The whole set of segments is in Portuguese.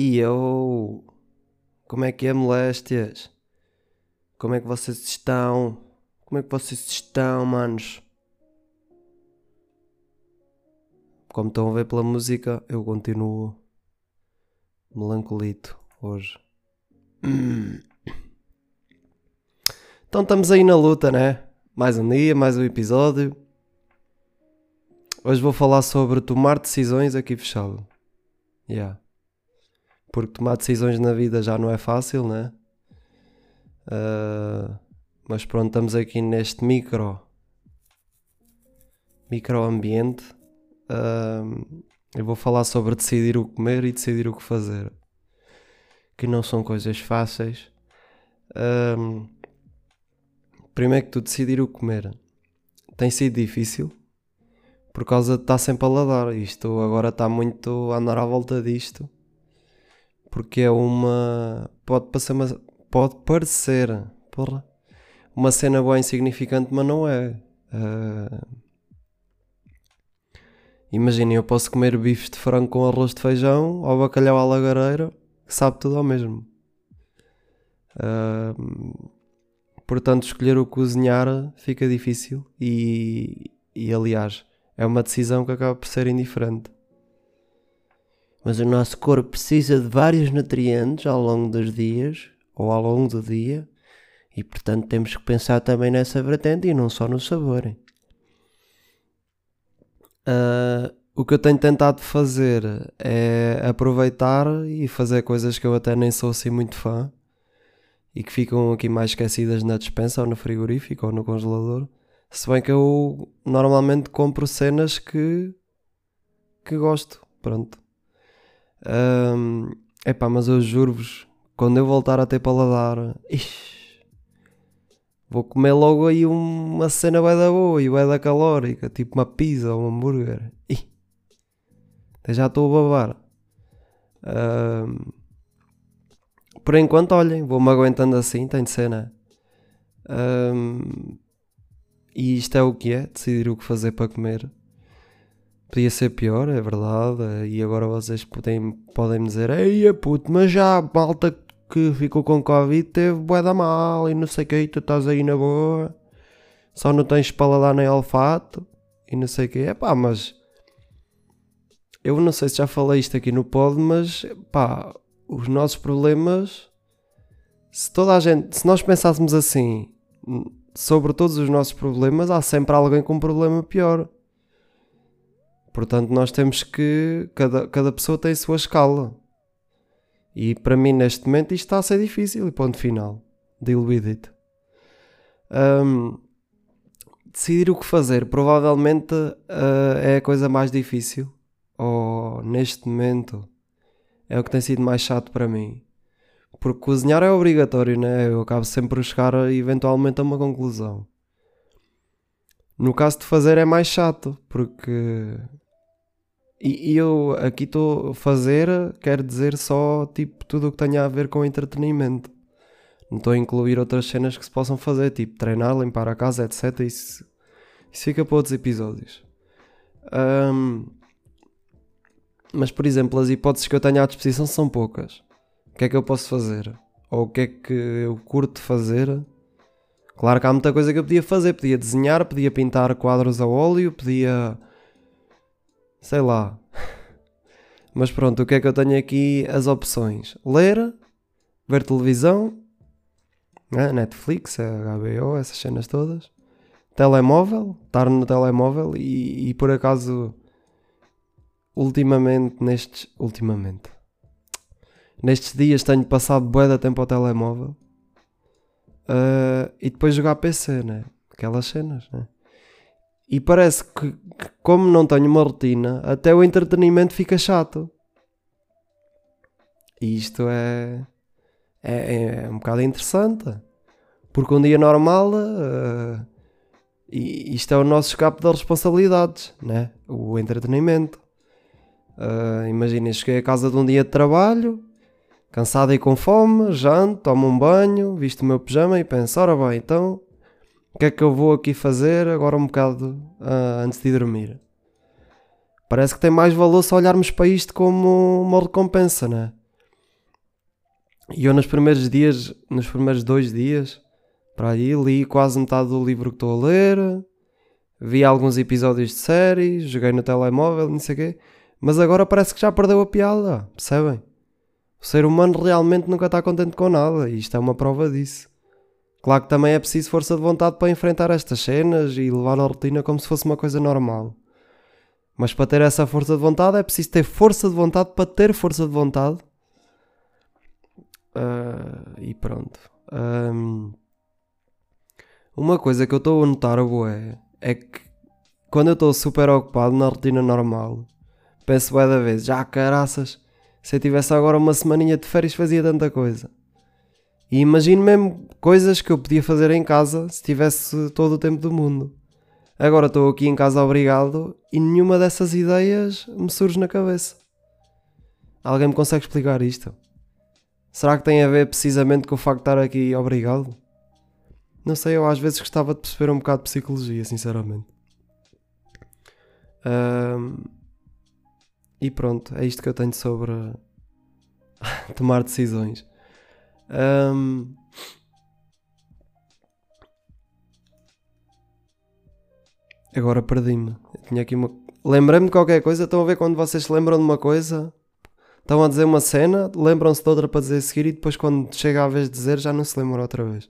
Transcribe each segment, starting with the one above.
E eu. Como é que é, moléstias? Como é que vocês estão? Como é que vocês estão, manos? Como estão a ver pela música, eu continuo melancolito hoje. Então estamos aí na luta, né? Mais um dia, mais um episódio. Hoje vou falar sobre tomar decisões aqui fechado. Yeah. Porque tomar decisões na vida já não é fácil, né? Uh, mas pronto, estamos aqui neste micro microambiente. Uh, eu vou falar sobre decidir o comer e decidir o que fazer. Que não são coisas fáceis. Uh, primeiro que tu decidir o comer tem sido difícil por causa de estar sem paladar. Isto agora está muito a andar à volta disto. Porque é uma. Pode parecer uma. Pode parecer. Porra. Uma cena boa insignificante, mas não é. Uh... Imaginem, eu posso comer bifes de frango com arroz de feijão ou bacalhau à lagareira, que sabe tudo ao mesmo. Uh portanto escolher o cozinhar fica difícil e, e aliás é uma decisão que acaba por ser indiferente. Mas o nosso corpo precisa de vários nutrientes ao longo dos dias ou ao longo do dia e portanto temos que pensar também nessa vertente e não só no sabor. Uh, o que eu tenho tentado fazer é aproveitar e fazer coisas que eu até nem sou assim muito fã e que ficam aqui mais esquecidas na despensa ou no frigorífico ou no congelador. Se bem que eu normalmente compro cenas que, que gosto. Pronto. Um, epá, mas eu juro-vos, quando eu voltar a ter paladar, ixi, vou comer logo aí uma cena bem da boa e bem da calórica, tipo uma pizza ou um hambúrguer. Ih, já estou a babar. Um, por enquanto, olhem, vou-me aguentando assim, tem de ser, né? Um, e isto é o que é, decidir o que fazer para comer. Podia ser pior, é verdade. E agora vocês podem, podem dizer: Ei, puto, mas já a malta que ficou com Covid teve bué da mal e não sei o que, tu estás aí na boa. Só não tens paladar nem olfato e não sei o que. É pá, mas. Eu não sei se já falei isto aqui no pod, mas pá, os nossos problemas, se toda a gente, se nós pensássemos assim sobre todos os nossos problemas, há sempre alguém com um problema pior. Portanto, nós temos que. Cada, cada pessoa tem a sua escala. E para mim, neste momento, isto está a ser difícil. E ponto final. Deal with it. Um, decidir o que fazer provavelmente uh, é a coisa mais difícil. Ou neste momento é o que tem sido mais chato para mim. Porque cozinhar é obrigatório, né? Eu acabo sempre por chegar eventualmente a uma conclusão. No caso de fazer é mais chato, porque. E, e eu aqui estou a fazer, quer dizer só tipo tudo o que tenha a ver com entretenimento. Não estou a incluir outras cenas que se possam fazer, tipo treinar, limpar a casa, etc. Isso, isso fica para outros episódios. Um, mas, por exemplo, as hipóteses que eu tenho à disposição são poucas. O que é que eu posso fazer? Ou o que é que eu curto fazer? Claro que há muita coisa que eu podia fazer. Podia desenhar, podia pintar quadros a óleo, podia. Sei lá. Mas pronto, o que é que eu tenho aqui? As opções: ler, ver televisão, né? Netflix, HBO, essas cenas todas, telemóvel, estar no telemóvel e, e por acaso ultimamente, nestes. Ultimamente. Nestes dias tenho passado bué de tempo ao telemóvel. Uh, e depois jogar PC, né? Aquelas cenas, né? E parece que, que, como não tenho uma rotina, até o entretenimento fica chato. E isto é, é, é um bocado interessante. Porque um dia normal, uh, isto é o nosso escape das responsabilidades, né? O entretenimento. Uh, Imaginem, cheguei a casa de um dia de trabalho, cansado e com fome, janto, tomo um banho, visto o meu pijama e penso: ora bem, então que é que eu vou aqui fazer agora um bocado uh, antes de dormir? Parece que tem mais valor se olharmos para isto como uma recompensa, né? E eu nos primeiros dias, nos primeiros dois dias, para aí, li quase metade do livro que estou a ler, vi alguns episódios de séries, joguei no telemóvel, não sei o quê, mas agora parece que já perdeu a piada, percebem? O ser humano realmente nunca está contente com nada e isto é uma prova disso. Claro que também é preciso força de vontade para enfrentar estas cenas e levar a rotina como se fosse uma coisa normal. Mas para ter essa força de vontade é preciso ter força de vontade para ter força de vontade. Uh, e pronto. Um, uma coisa que eu estou a notar, boé, é que quando eu estou super ocupado na rotina normal, penso bem da vez, já caraças, se eu tivesse agora uma semaninha de férias fazia tanta coisa. E imagino mesmo coisas que eu podia fazer em casa se tivesse todo o tempo do mundo. Agora estou aqui em casa obrigado e nenhuma dessas ideias me surge na cabeça. Alguém me consegue explicar isto? Será que tem a ver precisamente com o facto de estar aqui obrigado? Não sei, eu às vezes gostava de perceber um bocado de psicologia, sinceramente. Um, e pronto, é isto que eu tenho sobre tomar decisões. Um, agora perdi-me. Tinha aqui uma. Lembrei-me de qualquer coisa. Estão a ver quando vocês se lembram de uma coisa? Estão a dizer uma cena, lembram-se de outra para dizer a seguir e depois, quando chega a vez de dizer, já não se lembram outra vez.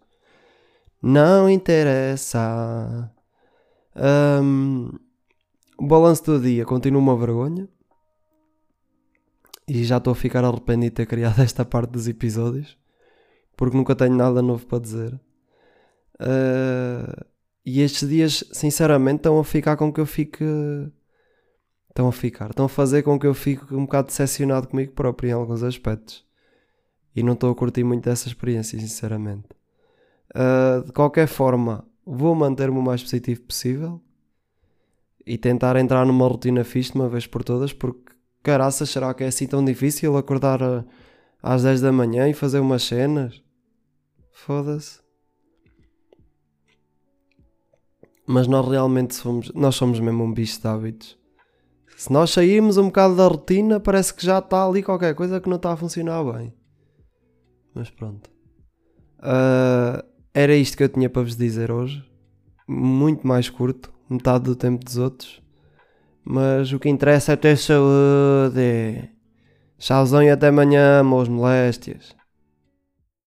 Não interessa. Um, o balanço do dia continua uma vergonha. E já estou a ficar arrependido de ter criado esta parte dos episódios. Porque nunca tenho nada novo para dizer. Uh, e estes dias, sinceramente, estão a ficar com que eu fique. Estão a ficar. Estão a fazer com que eu fique um bocado decepcionado comigo próprio em alguns aspectos. E não estou a curtir muito dessa experiência, sinceramente. Uh, de qualquer forma, vou manter-me o mais positivo possível e tentar entrar numa rotina fixe de uma vez por todas, porque caraças, será que é assim tão difícil acordar a, às 10 da manhã e fazer umas cenas? Foda-se. Mas nós realmente somos, nós somos mesmo um bicho de hábitos. Se nós sairmos um bocado da rotina, parece que já está ali qualquer coisa que não está a funcionar bem. Mas pronto. Uh, era isto que eu tinha para vos dizer hoje. Muito mais curto, metade do tempo dos outros. Mas o que interessa é ter saúde. Tchauzão e até amanhã, meus moléstias.